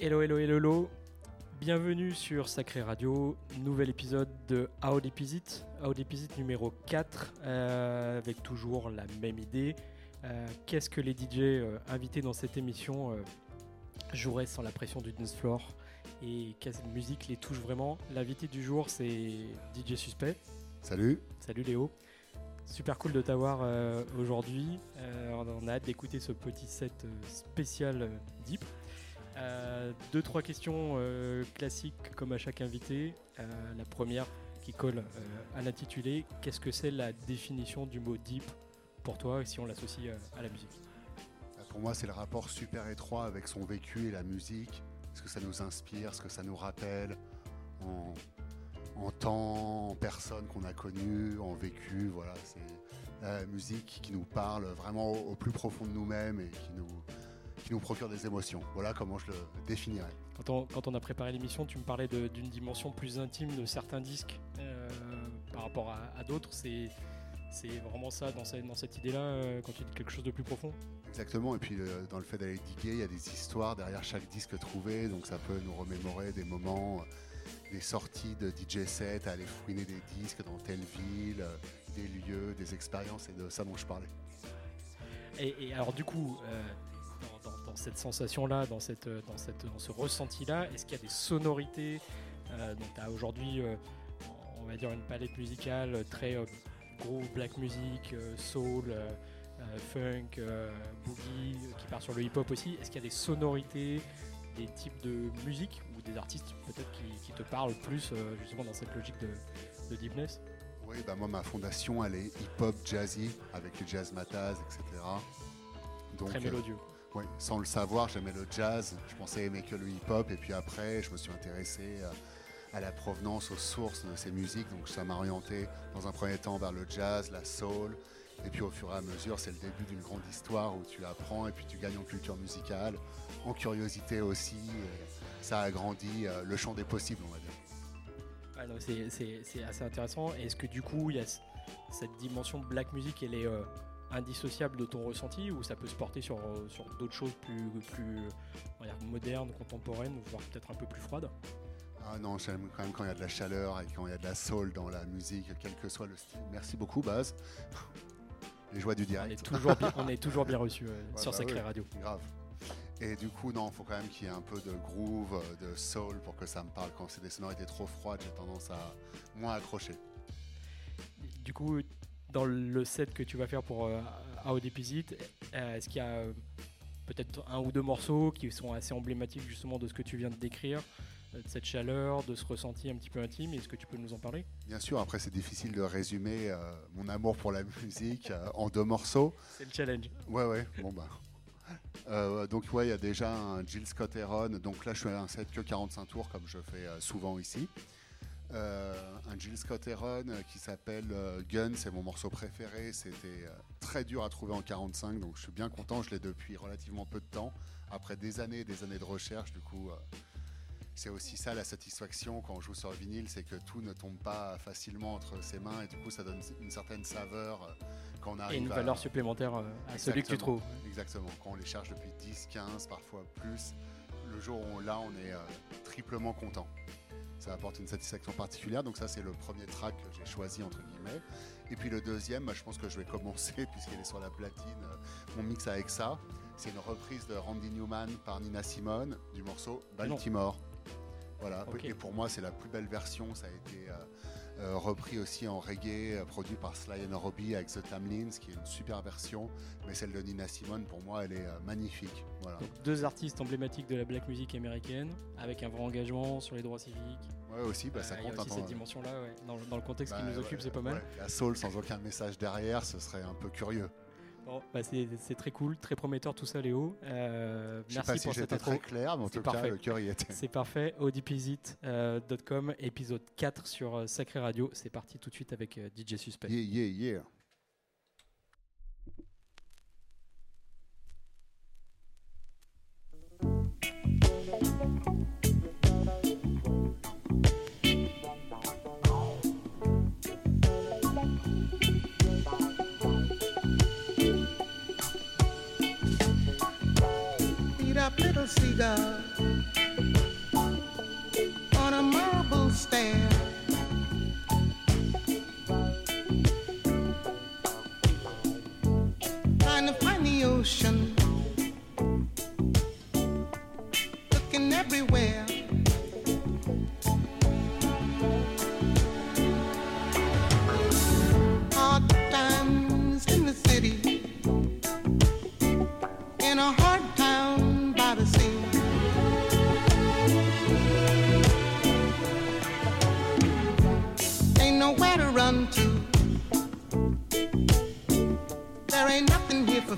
Hello, hello, hello, hello. Bienvenue sur Sacré Radio, nouvel épisode de How Deep Is It How Deep Is It numéro 4, euh, avec toujours la même idée. Euh, Qu'est-ce que les DJ euh, invités dans cette émission joueraient sans la pression du dance floor? Et quelle musique les touche vraiment? L'invité du jour, c'est DJ Suspect. Salut. Salut Léo. Super cool de t'avoir aujourd'hui. On a hâte d'écouter ce petit set spécial Deep. Euh, deux, trois questions euh, classiques comme à chaque invité. Euh, la première qui colle à l'intitulé. Qu'est-ce que c'est la définition du mot Deep pour toi si on l'associe à la musique? Pour moi, c'est le rapport super étroit avec son vécu et la musique. Ce que ça nous inspire, ce que ça nous rappelle en, temps, en personne qu'on a connues, en vécu. Voilà, c'est la musique qui nous parle vraiment au plus profond de nous-mêmes et qui nous, qui nous procure des émotions. Voilà comment je le définirais. Quand on, quand on a préparé l'émission, tu me parlais d'une dimension plus intime de certains disques euh, par rapport à, à d'autres. C'est c'est vraiment ça dans, cette- idée-là, euh, quand tu dis quelque chose de plus profond Exactement, et puis euh, dans le fait d'aller diguer, il y a des histoires derrière chaque disque trouvé, donc ça peut nous remémorer des moments, euh, des sorties de DJ set, aller fouiner des disques dans telle ville, des lieux, des expériences, et de ça dont je parlais. Et, et alors du coup, dans, dans- dans cette sensation-là, dans, cette, euh, dans, cette, dans ce ressenti-là, est-ce qu'il y a des sonorités euh, Donc tu as aujourd'hui, euh, on va dire, une palette musicale très gros black music, soul, euh, funk, euh, boogie, euh, qui part sur le hip-hop aussi? Est-ce qu'il y a des sonorités, des types de musique ou des artistes peut-être qui, qui te parlent plus justement dans cette logique de, de deepness Oui, bah moi ma fondation elle est hip-hop jazzy, avec le jazz mataz, etc. Donc, Très mélodieux. Oui, sans le savoir, j'aimais le jazz. Je pensais aimer que le hip-hop. Et puis après, je me suis intéressé euh, à la provenance, aux sources de ces musiques. Donc ça m'a orienté dans un premier temps vers le jazz, la soul. Et puis au fur et à mesure, c'est le début d'une grande histoire où tu apprends et puis tu gagnes en culture musicale, en curiosité aussi. Et ça agrandit euh, le champ des possibles, on va dire. Ah c'est- assez intéressant. Est-ce que du coup, il y a cette dimension black music, elle est euh, indissociable de ton ressenti ou ça peut se porter sur, euh, sur d'autres choses plus, plus on va dire, modernes, contemporaines, voire peut-être un peu plus froides? Ah non, j'aime quand même quand il y a de la chaleur et quand il y a de la soul dans la musique, quel que soit le style. Merci beaucoup, Baz. Les joies du on direct. est, toujours bien, on est toujours bien reçu euh, Ouais, sur bah Sacré oui, Radio. Grave. Et du coup, non, il faut quand même qu'il y ait un peu de groove, euh, de soul pour que ça me parle. Quand c'est des sonorités trop froides, j'ai tendance à moins accrocher. Du coup, dans le set que tu vas faire pour euh, How Deep Is It, euh, est-ce qu'il y a euh, peut-être un ou deux morceaux qui sont assez emblématiques justement de ce que tu viens de décrire, euh, de cette chaleur, de ce ressenti un petit peu intime Est-ce que tu peux nous en parler? Bien sûr, après, c'est difficile de résumer euh, mon amour pour la musique euh, en deux morceaux. C'est le challenge. Ouais, ouais, bon bah. Euh, donc, ouais, il y a déjà un Jill Scott Heron. Donc là, je suis à un set que 45 tours, comme je fais euh, souvent ici. Euh, un Jill Scott Heron euh, qui s'appelle euh, Gun, c'est mon morceau préféré. C'était très dur à trouver en 45, donc je suis bien content. Je l'ai depuis relativement peu de temps, après des années et des années de recherche. Du coup, c'est aussi ça la satisfaction quand on joue sur vinyle, c'est que tout ne tombe pas facilement entre ses mains et du coup, ça donne une certaine saveur quand on Et arrive une à- valeur supplémentaire à celui que tu trouves. Exactement. Quand on les charge depuis 10, 15, parfois plus, le jour où on l'a, on est triplement content. Ça apporte une satisfaction particulière. Donc ça, c'est le premier track que j'ai choisi, entre guillemets. Et puis le deuxième, bah, je pense que je vais commencer, puisqu'il est sur la platine, euh, mon mix avec ça. C'est une reprise de Randy Newman par Nina Simone du morceau. Baltimore. Voilà. Et pour moi, c'est la plus belle version. Ça a été euh, euh, repris aussi en reggae, euh, produit par Sly and Robbie avec The Tamlins, qui est une super version. Mais celle de Nina Simone, pour moi, elle est euh, magnifique. Voilà. Donc deux artistes emblématiques de la black music américaine, avec un vrai engagement sur les droits civiques. Ouais, aussi, bah, ça il y a compte aussi un cette peu. dimension-là, ouais. dans, dans le contexte qui Bah, nous occupe, c'est pas mal. La soul sans aucun message derrière, ce serait un peu curieux. Bon, bah, c'est très cool, très prometteur tout ça, Léo. Euh, Je sais merci pas si pour cette intro. très clair, mais en C'est tout cas, parfait. le cœur y était. C'est parfait. odpzit.com, épisode 4 sur euh, Sacré Radio. C'est parti tout de suite avec euh, DJ Suspect. Yeah, yeah, yeah. little god on a marble stand. Trying to find the ocean, looking everywhere.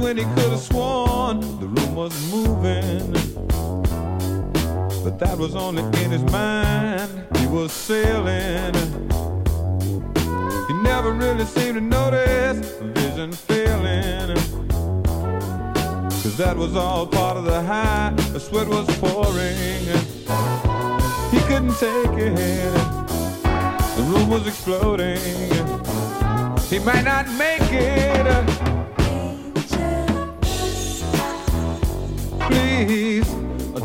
when he could have sworn the room was moving. But that was only in his mind. He was sailing. He never really seemed to notice vision failing. Cause that was all part of the high. The sweat was pouring. He couldn't take it. The room was exploding. He might not make it.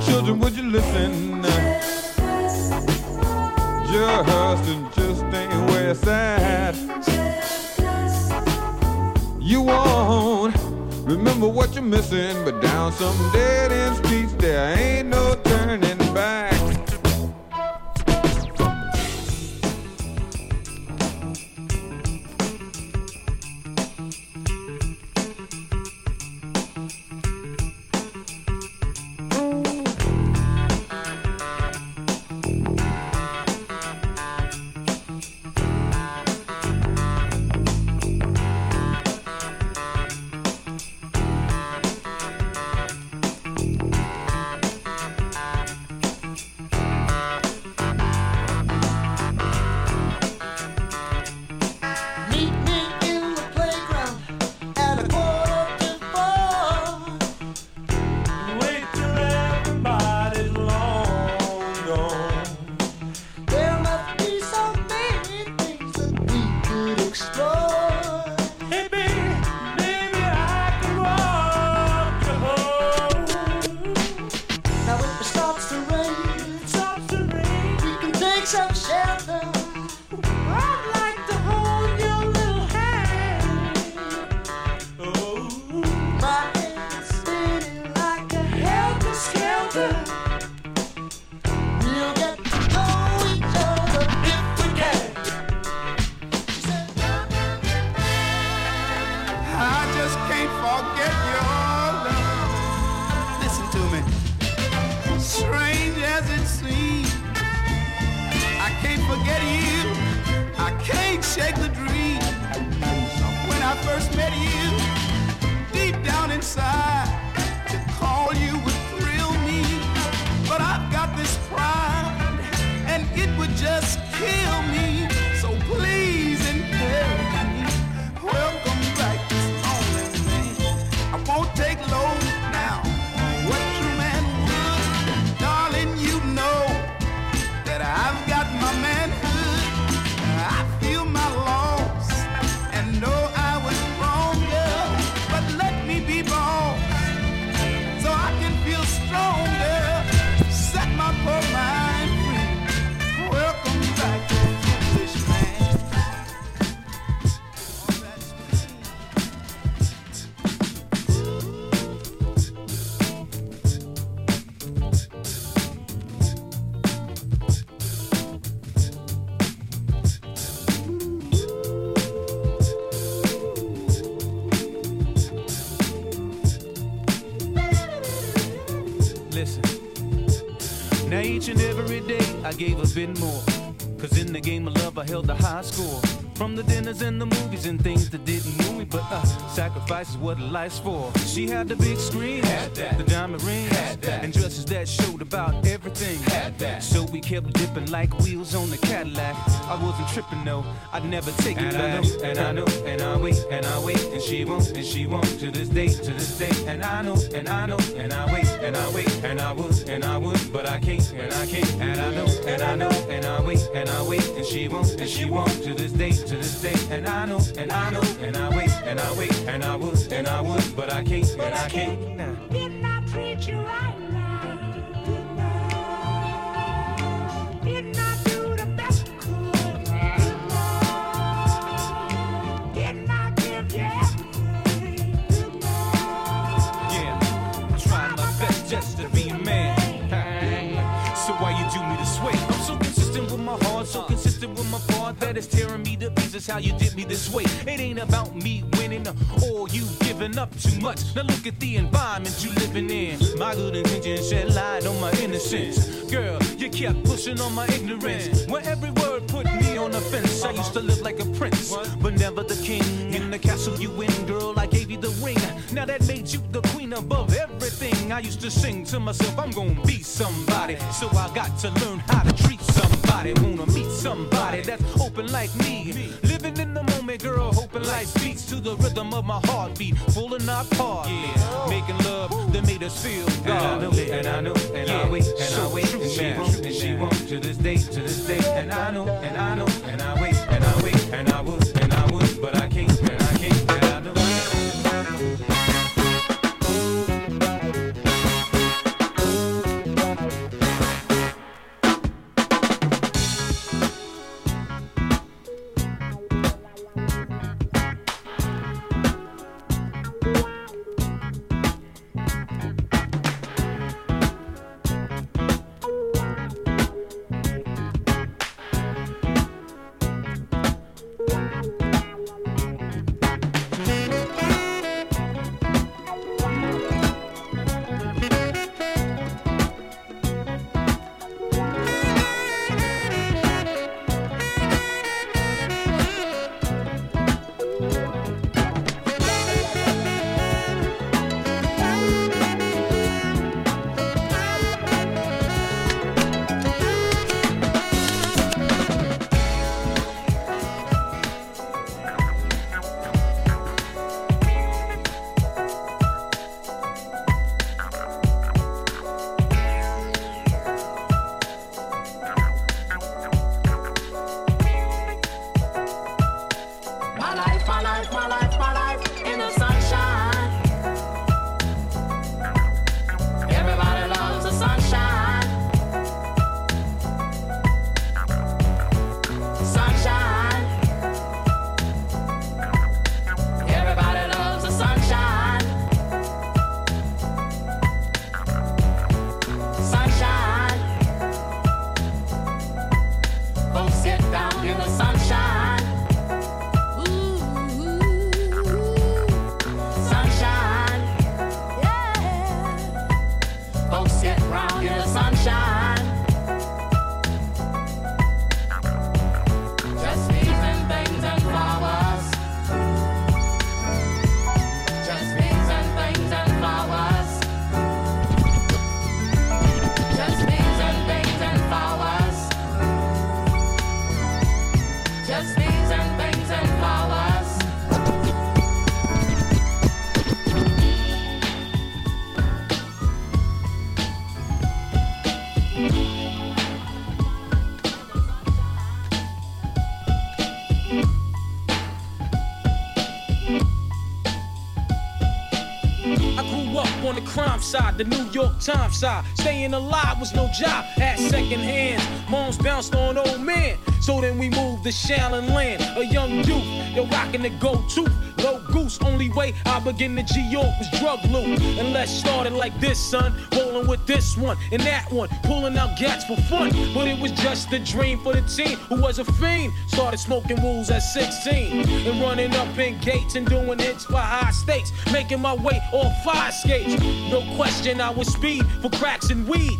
Children, would you listen? Just and just ain't where it's at. You won't remember what you're missing, but down some dead end streets there ain't no turning back. Gave a bit more. Cause in the game of love, I held a high score. From the dinners and the movies and things that didn't move me, but uh, sacrifice is what life's for. She had the big screen, the diamond rings, and dresses that showed about everything. So we kept dipping like wheels on the Cadillac. I wasn't tripping though, I'd never take it back. and I know, and I wait, and I wait, and she won't, and she won't to this day, to this day. And I know, and I know, and I wait, and I wait, and I would, and I would, but I can't, and I can't. And I know, and I know, and I wait, and I wait, and she won't, and she won't to this day to this day. And I know, and I know, and I wait, and I wait, and I would, and I would, but I can't, and I can't. Didn't I treat you right? That is tearing me to pieces how you did me this way. It ain't about me winning or you giving up too much. Now look at the environment you living in. My good intentions shed light on my innocence. Girl, you kept pushing on my ignorance. Where every word me on the fence. I used to live like a prince, but never the king. In the castle you win, girl, I gave you the ring. Now that made you the queen above everything. I used to sing to myself, I'm gonna be somebody. So I got to learn how to treat somebody. Wanna meet somebody that's open like me. Living in the moment, girl, hoping life beats to the rhythm of my heartbeat. Pulling our part, yeah. Making love that made us feel godly. And I know, and I wait, and I wait, and she won't, and she won't to this day, to this day. And I know, and I know, and I wait, and I wait, and I and I would, the New York Times side. Staying alive was no job, at second hands. Moms bounced on old men. So then we moved to Shaolin Land, a young youth. Yo, rocking the go to low goose. Only way I begin to G York was drug loot. And let's start it like this, son. Rolling with this one and that one, pulling out gats for fun. But it was just a dream for the teen who was a fiend. Started smoking wools at 16 and running up in gates and doing hits for high stakes. Making my way off fire skates. No question, I was speed for cracks and weed.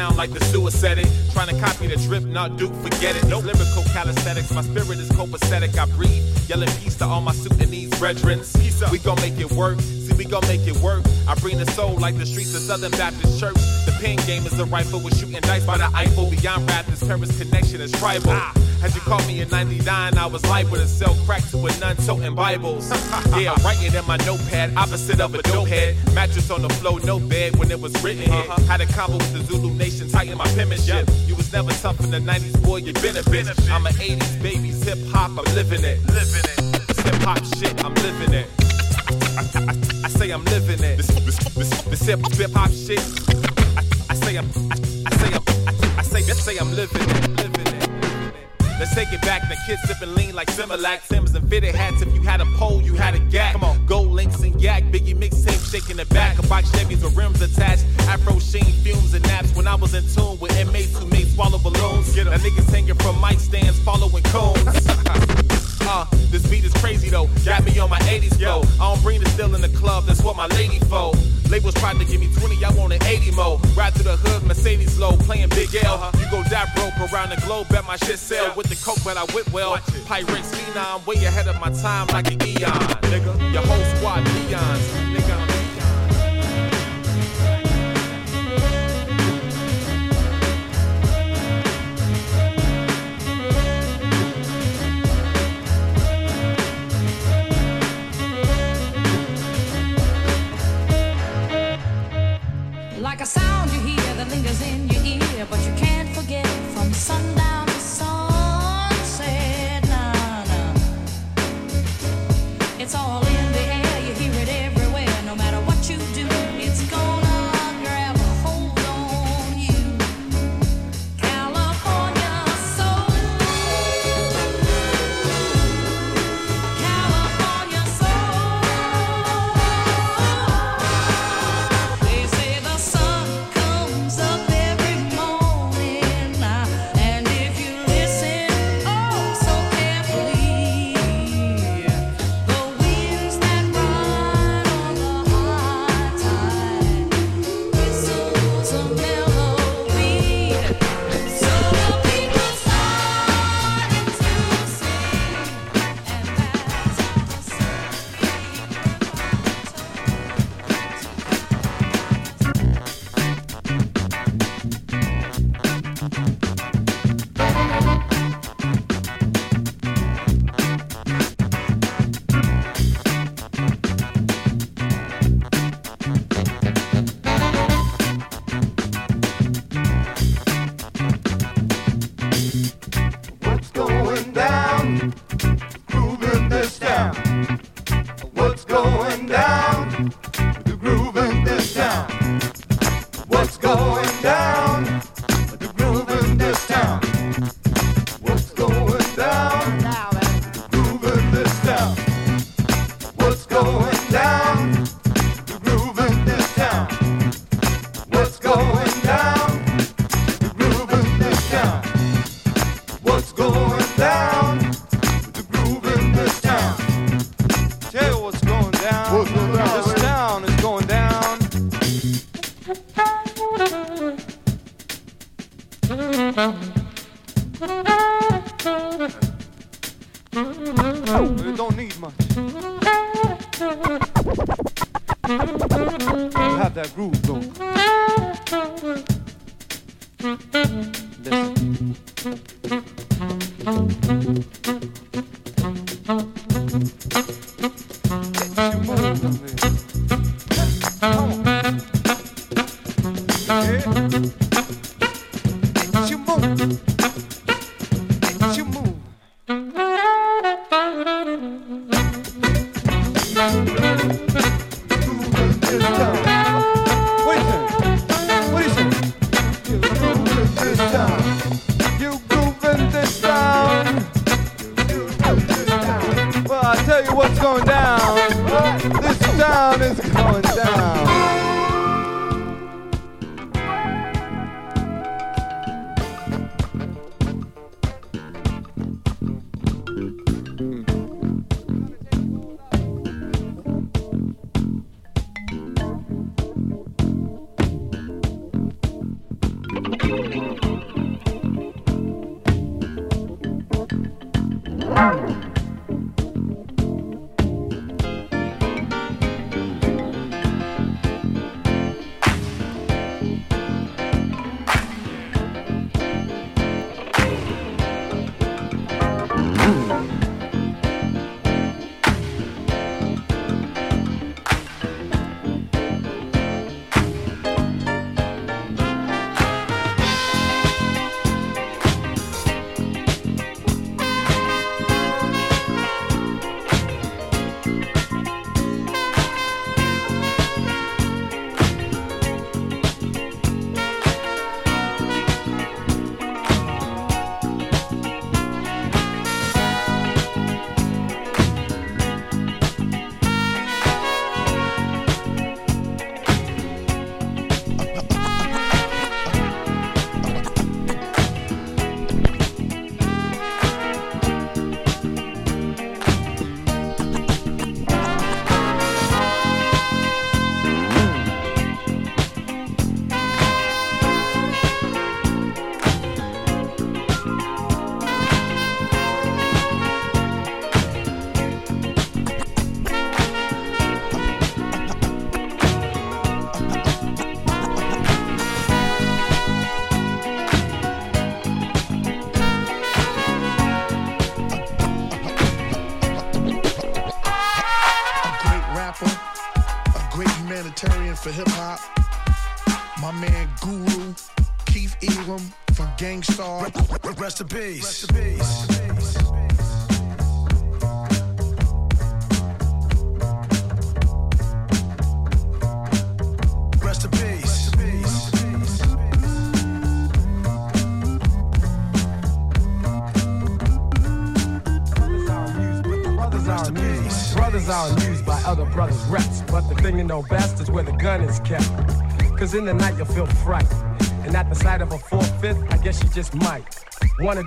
sound like the suicide. Trying to copy the drip, not Duke, forget it. No lyrical calisthenics, my spirit is copacetic. I breathe, yelling peace to all my Sudanese brethren. We gon' make it work. See we gon' make it work. I bring the soul like the streets of Southern Baptist Church. The pen game is a rifle with shooting dice by the Eiffel. Beyond rap, this parents' connection is tribal. Ah. As you called me in 99, I was liable to sell crack to a nun toting Bibles. yeah, I'm writing in my notepad, opposite of a dope head. Mattress on the floor, no bed when it was written here. Uh-huh. Had a combo with the Zulu Nation, tighten my penmanship. You was never tough in the 90s, boy, you been a bitch. I'm an 80s baby's hip hop, I'm living it. Living it. This hip hop shit, I'm living it. I, I, I say I'm living it. This, this, this, this hip, hip hop shit. I, I say I'm, I, I say I'm, I, I say, I say I'm living it, living it. Let's take it back. The kids sipping lean like Similac. Sims and fitted hats. If you had a pole, you had a gap. Come on, gold links and yak. Biggie mixtape shaking the back. A box Chevys with rims attached. Afro sheen fumes and naps. When I was in tune with inmates who made swallow balloons. Get That niggas hanging from mic stands, following cones. Uh, this beat is crazy though. Got me on my 80s flow. I don't bring the still in the club, that's what my lady for. Labels tried to give me 20, I want an 80 mo. Ride through the hood, Mercedes low, playing Big L. You go that broke around the globe, bet my shit sell. With the coke, but I whip well. Pyrex phenom, way ahead of my time like an eon. Nigga, your whole squad peons. Nigga, Like a sound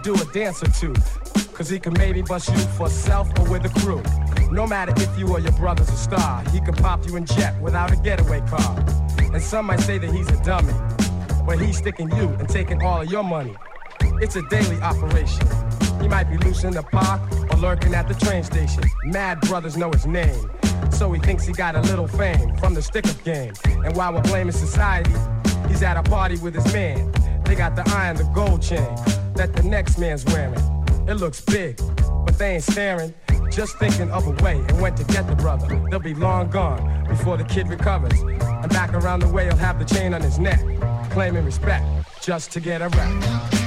do a dance or two. Cause he can maybe bust you for self or with a crew. No matter if you or your brother's a star, he can pop you in jet without a getaway car. And some might say that he's a dummy, but he's sticking you and taking all of your money. It's a daily operation. He might be loose in the park or lurking at the train station. Mad brothers know his name. So he thinks he got a little fame from the stick-up game. And while we're blaming society, he's at a party with his man. They got the eye and the gold chain that the next man's wearing. It looks big, but they ain't staring. Just thinking of a way and went to get the brother. They'll be long gone before the kid recovers. And back around the way, he'll have the chain on his neck, claiming respect just to get a rap.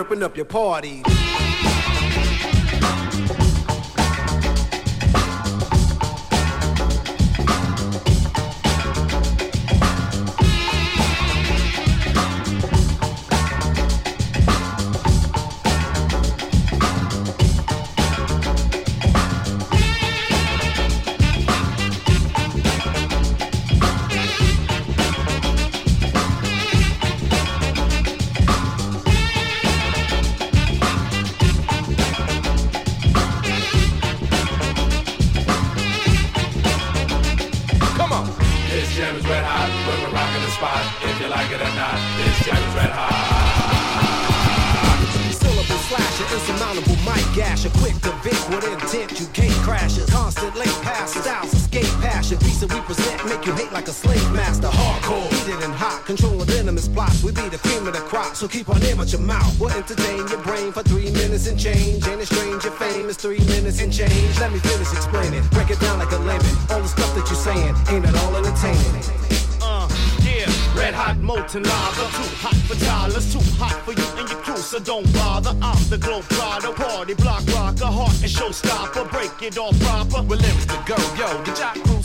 Ripping up your party. So keep on name at your mouth. We'll entertain your brain for three minutes and change. Ain't it strange your fame is three minutes and change? Let me finish explaining, break it down like a layman. All the stuff that you're saying ain't at all entertaining. Uh, yeah, red hot molten lava. Too hot for toddlers, too hot for you and your crew, so don't bother. I'm the globe trotter, party block rocker, heart and showstopper. Break it all proper. With lyrics to go, yo, the jock crew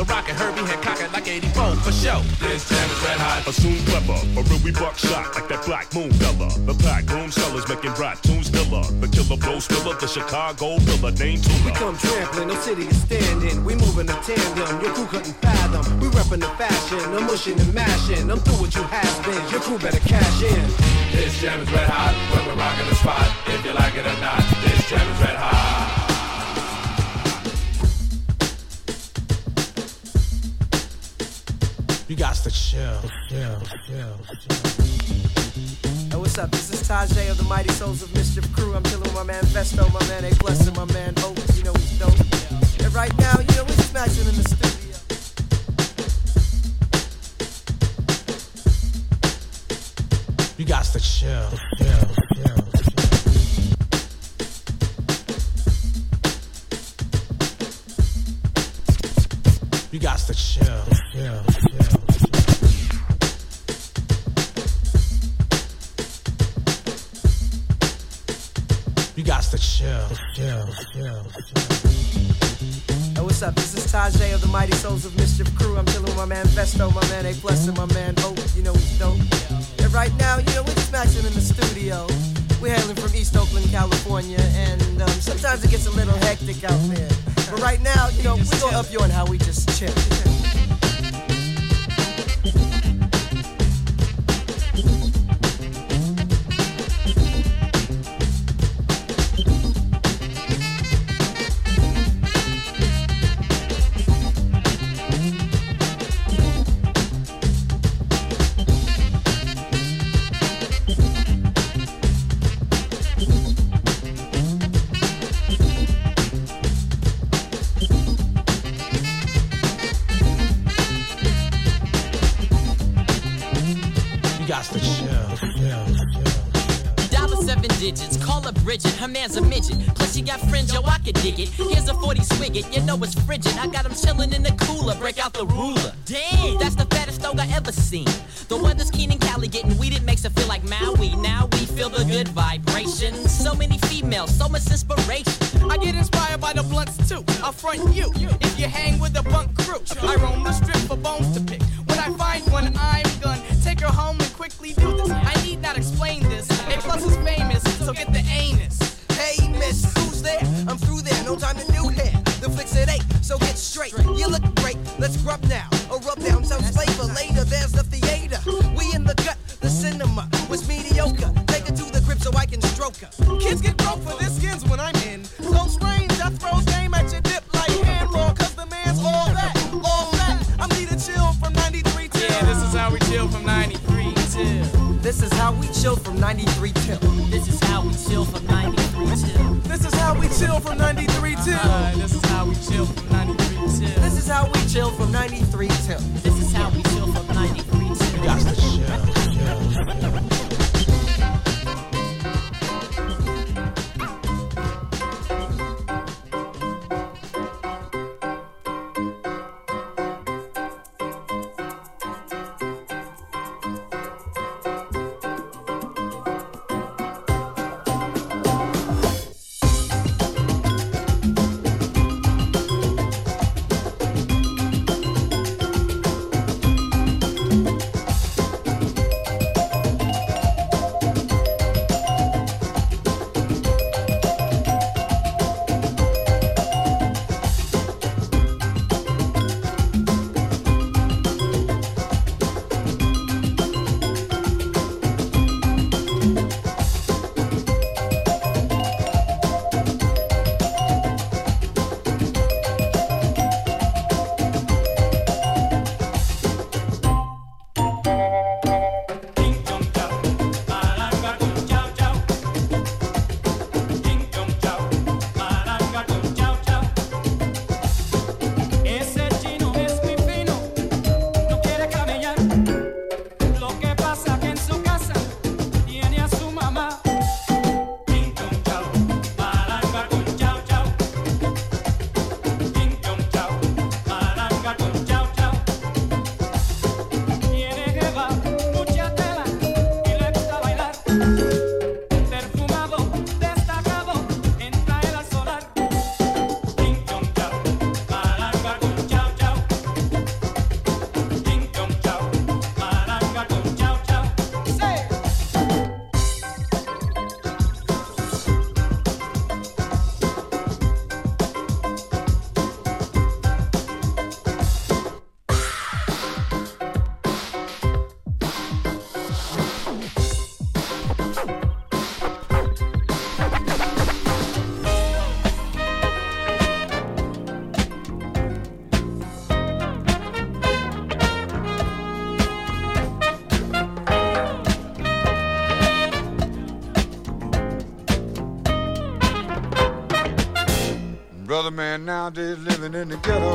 the rocket Herbie Hancock it like 84 for show. This jam is red hot. Assume clever, a real we buckshot like that black moon fella. The pack room sellers making brat tunes killer. The killer blow spiller, the Chicago killer named We come trampling, no city is standing. We moving a tandem, your crew couldn't fathom. We reppin' the fashion, I'm mushing and mashing. I'm through what you has been, your crew better cash in. This jam is red hot. When we're rocking the spot. If you like it or not. This jam is red hot. You got to chill, chill, chill, Hey, what's up? This is Tajai of the Mighty Souls of Mischief Crew. I'm chilling with my man Phesto, my man A Plus, and my man Oaks. You know he's dope. And right now, you know, we're just maxing in the studio. You got to chill, chill, chill. You got to chill, chill, chill. Hey, what's up? This is Tajai of the Mighty Souls of Mischief Crew. I'm chilling with my man Phesto, my man A Plus, and my man Oaks. You know he's dope. And right now, you know, we're just in the studio. We're hailing from East Oakland, California, and um, sometimes it gets a little hectic out there. But right now, you know, we're gonna up you on how we just chill. her man's a midget. Plus, she got friends, yo, I could dig it. Here's a 40 swigget, you know it's frigid. I got him chillin' in the cooler, break out the ruler. Damn, that's the fattest dog I ever seen. The weather's keen in Cali, getting weeded makes it feel like Maui. Now we feel the good vibration. So many females, so much inspiration. I get inspired by the blunts too. I front you if you hang with Scrub now. living in the ghetto.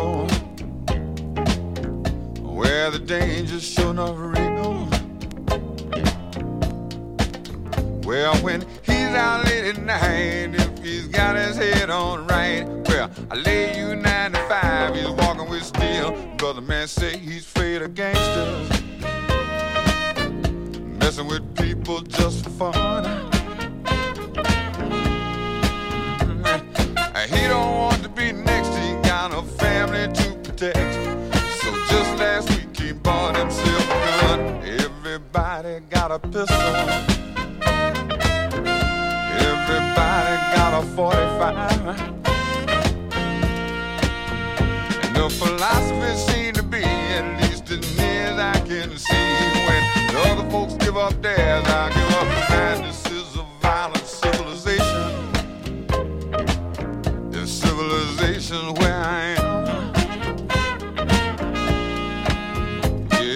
places where I am.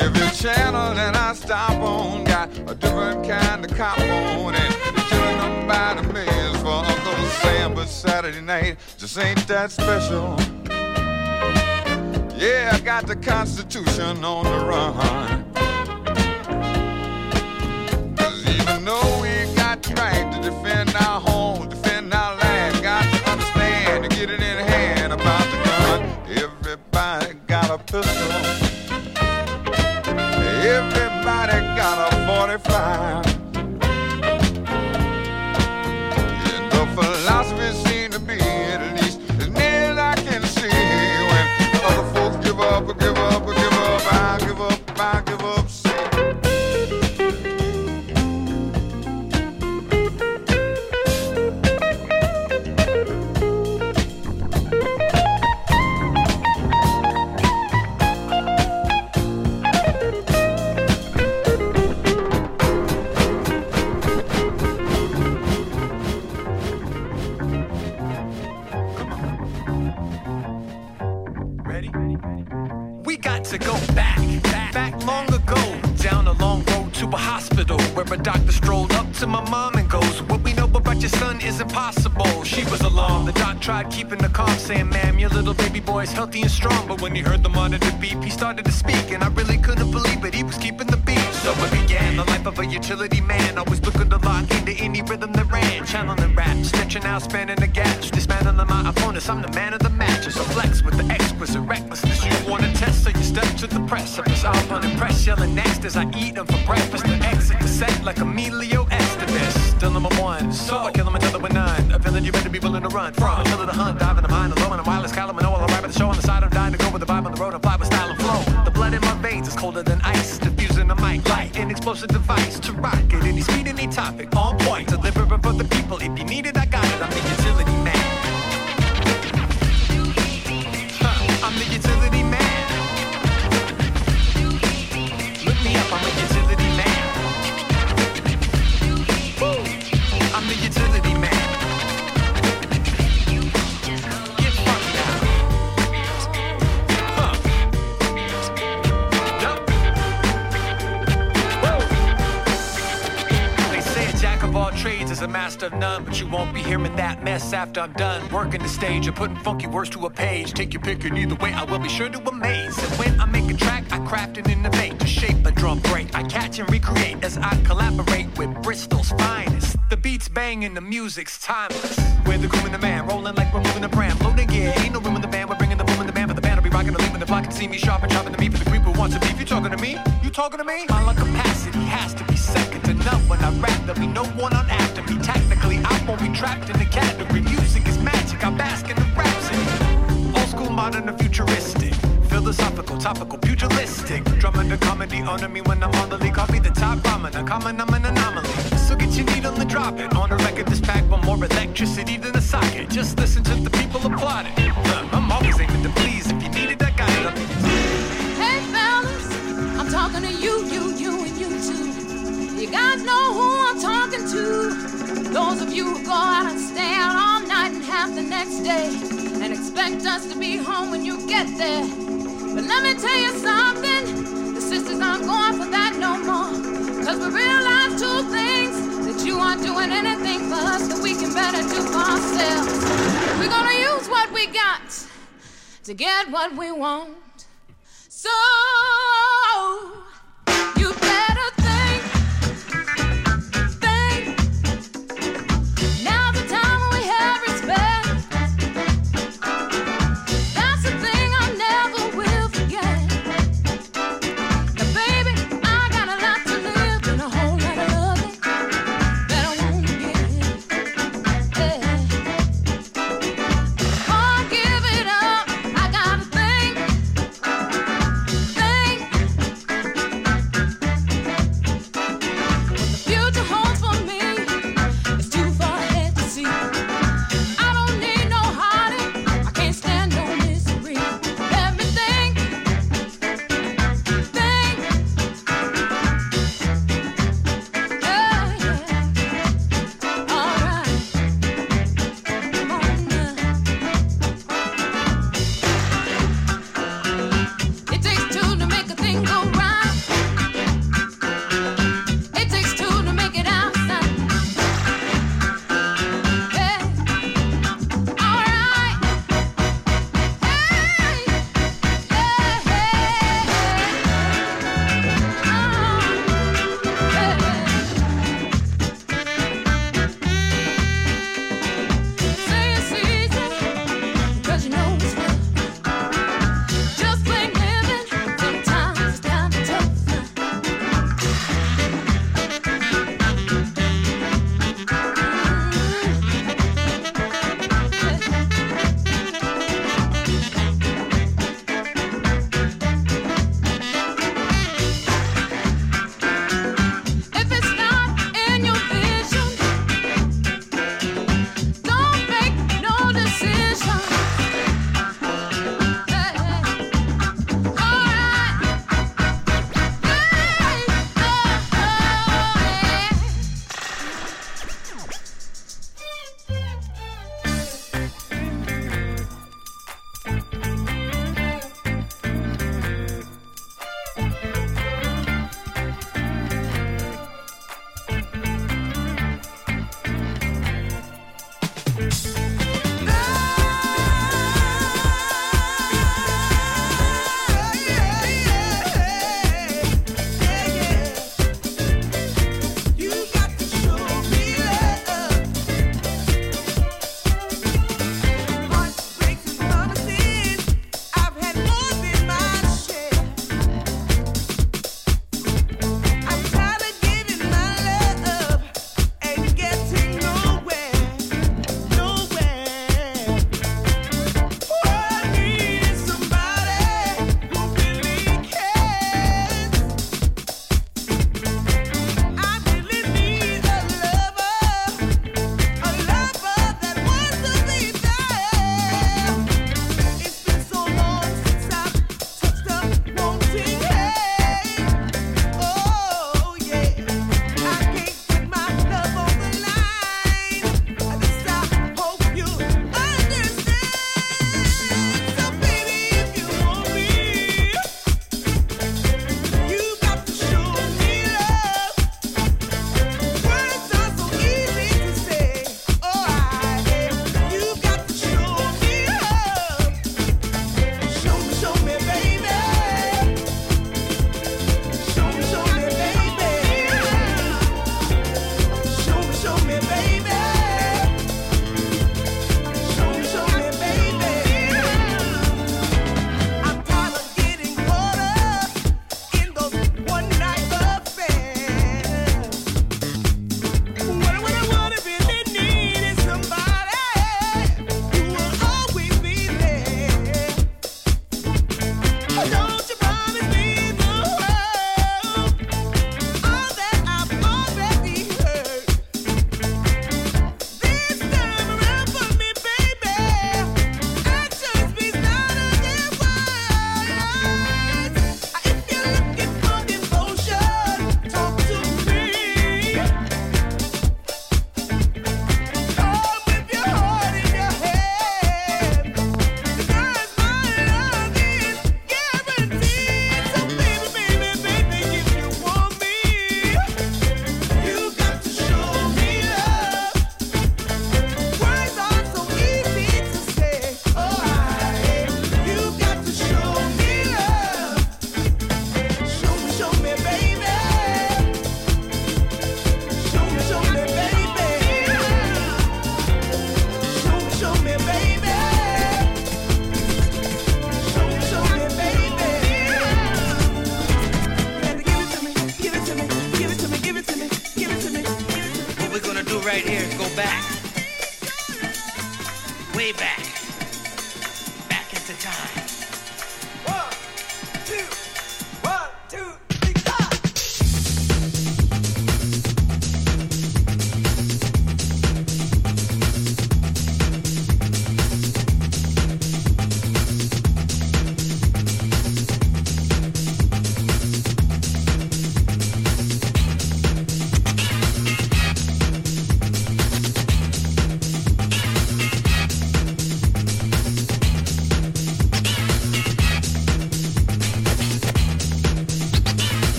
Every channel that I stop on got a different kind of cop on, and killing them by the millions for Uncle Sam. But Saturday night just ain't that special. Yeah, I got the Constitution on the run. Cause even though we got the right to defend our home. the. Everybody got a 45. To my mom and goes, What we know about your son is impossible. She was alarmed. The doc tried keeping the calm, saying, Ma'am, your little baby boy's healthy and strong. But when he heard the monitor beep, he started to speak, and I really couldn't believe it. He was keeping the beat. So it began the life of a utility man, always looking to lock into any rhythm that ran. Channeling the rap, stretching out, spanning the gaps, dismantling my opponents. I'm the man of the match. It's a flex with the exquisite recklessness. You want to test, so you step to the precipice. I'm unimpressed, yelling next as I eat them for breakfast. The exit the set like Emilio run from. Until the hunt, diving the mind, alone, and wireless column. And all I'll the show on the side. I'm dying to go with the vibe on the road. I fly with style and flow. The blood in my veins is colder than ice. Diffusing the mic, like an explosive device to rock it. Any speed, any topic, on point. Delivering for the people. If you need it, I got of none, but you won't be hearing that mess after I'm done. Working the stage and putting funky words to a page. Take your pick, and either way, I will be sure to amaze. And when I make a track, I craft it and innovate to shape a drum break. I catch and recreate as I collaborate with Bristol's finest. The beats bang and the music's timeless. We're the groom and the man, rolling like we're moving the pram. Loading gear, ain't no room in the band. We're bringing the boom in the band, but the band will be rocking the leaving the block and see me sharp and chopping the meat for the creep wants to beef. You talking to me? You talking to me? My lung capacity has to be second to none when I rap. There'll be no one on after me. Technically, I won't be trapped in the category. Music is magic. I bask in rhapsody. Old school, modern, and futuristic. Philosophical, topical, pugilistic. Drumming the comedy under me when I'm on the league. I'll be the top ramen. A common, I'm an anomaly. So get your needle and drop it. On the record, this pack with more electricity than a socket. Just listen to the people applaud it. Huh, I'm always aiming to please. Talking to you, you, you, and you too. You guys know who I'm talking to. Those of you who go out and stay out all night and half the next day and expect us to be home when you get there. But let me tell you something, the sisters aren't going for that no more. Cause we realize two things that you aren't doing anything for us that we can better do for ourselves. We're gonna use what we got to get what we want. So you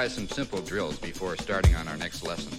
try some simple drills before starting on our next lesson.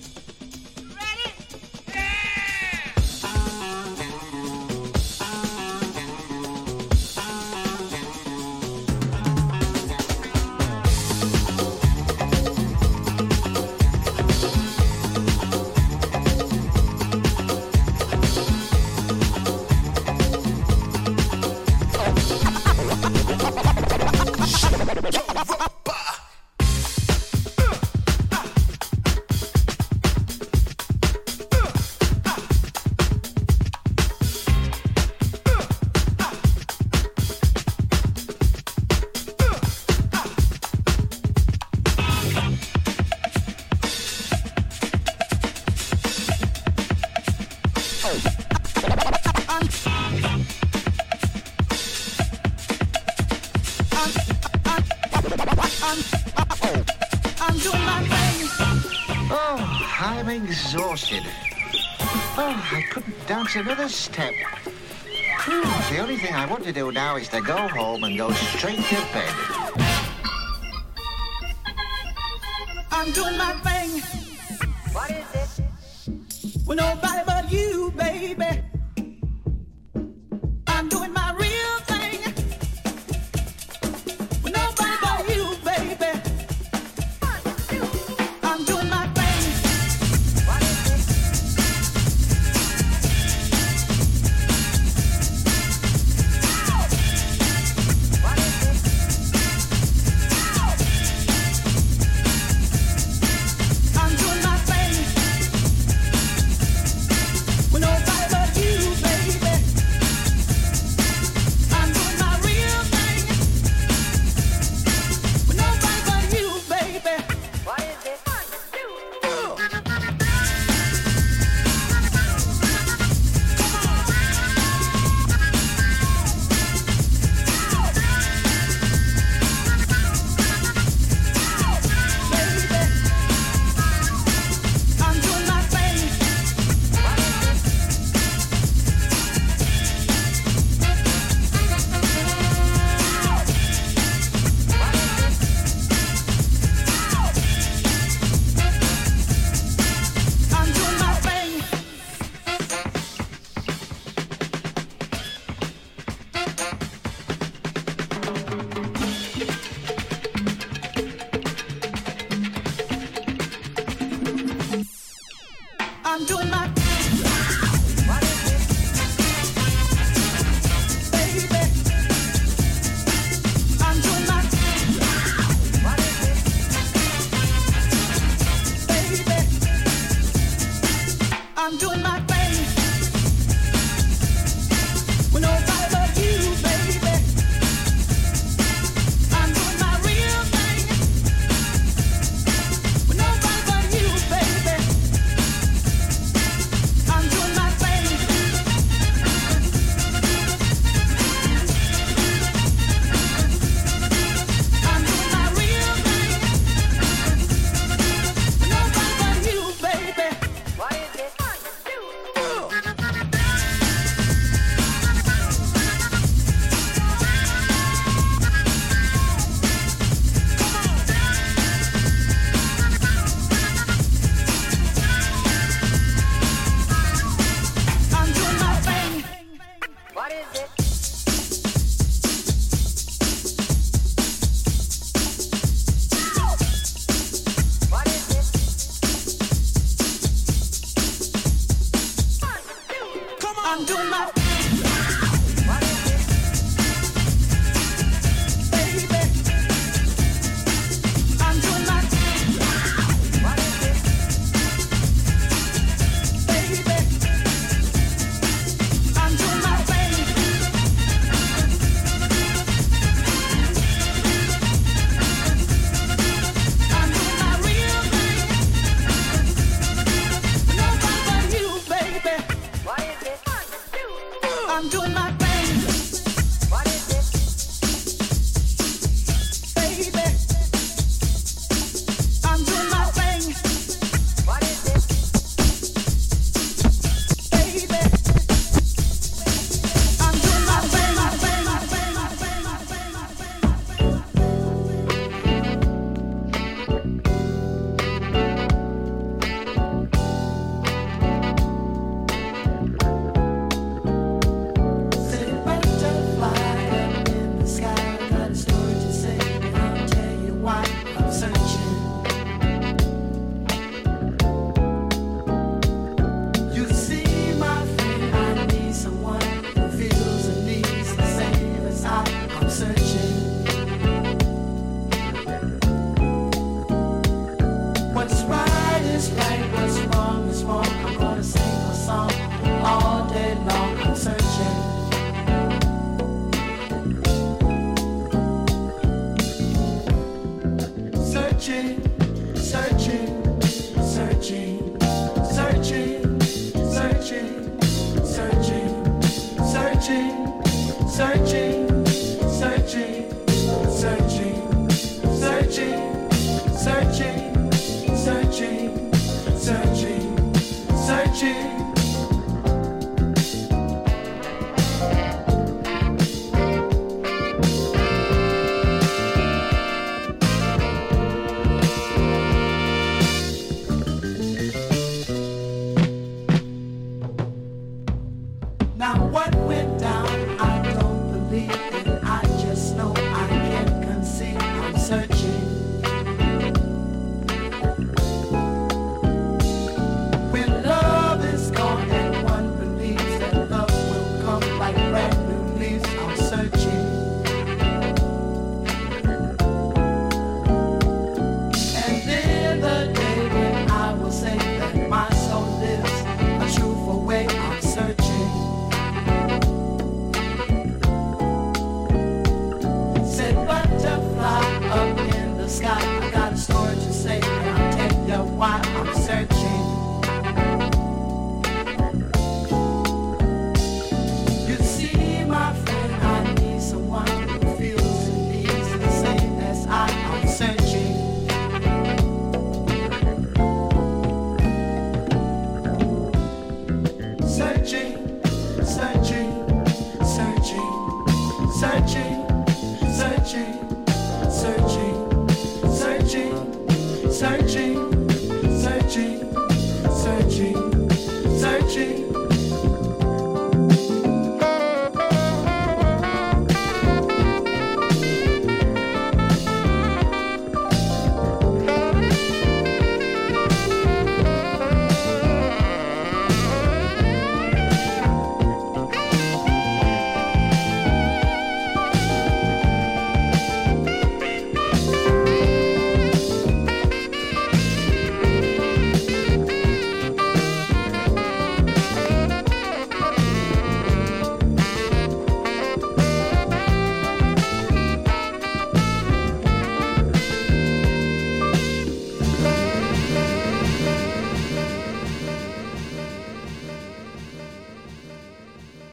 takes another step. Hmm, the only thing I want to do now is to go home and go straight to bed.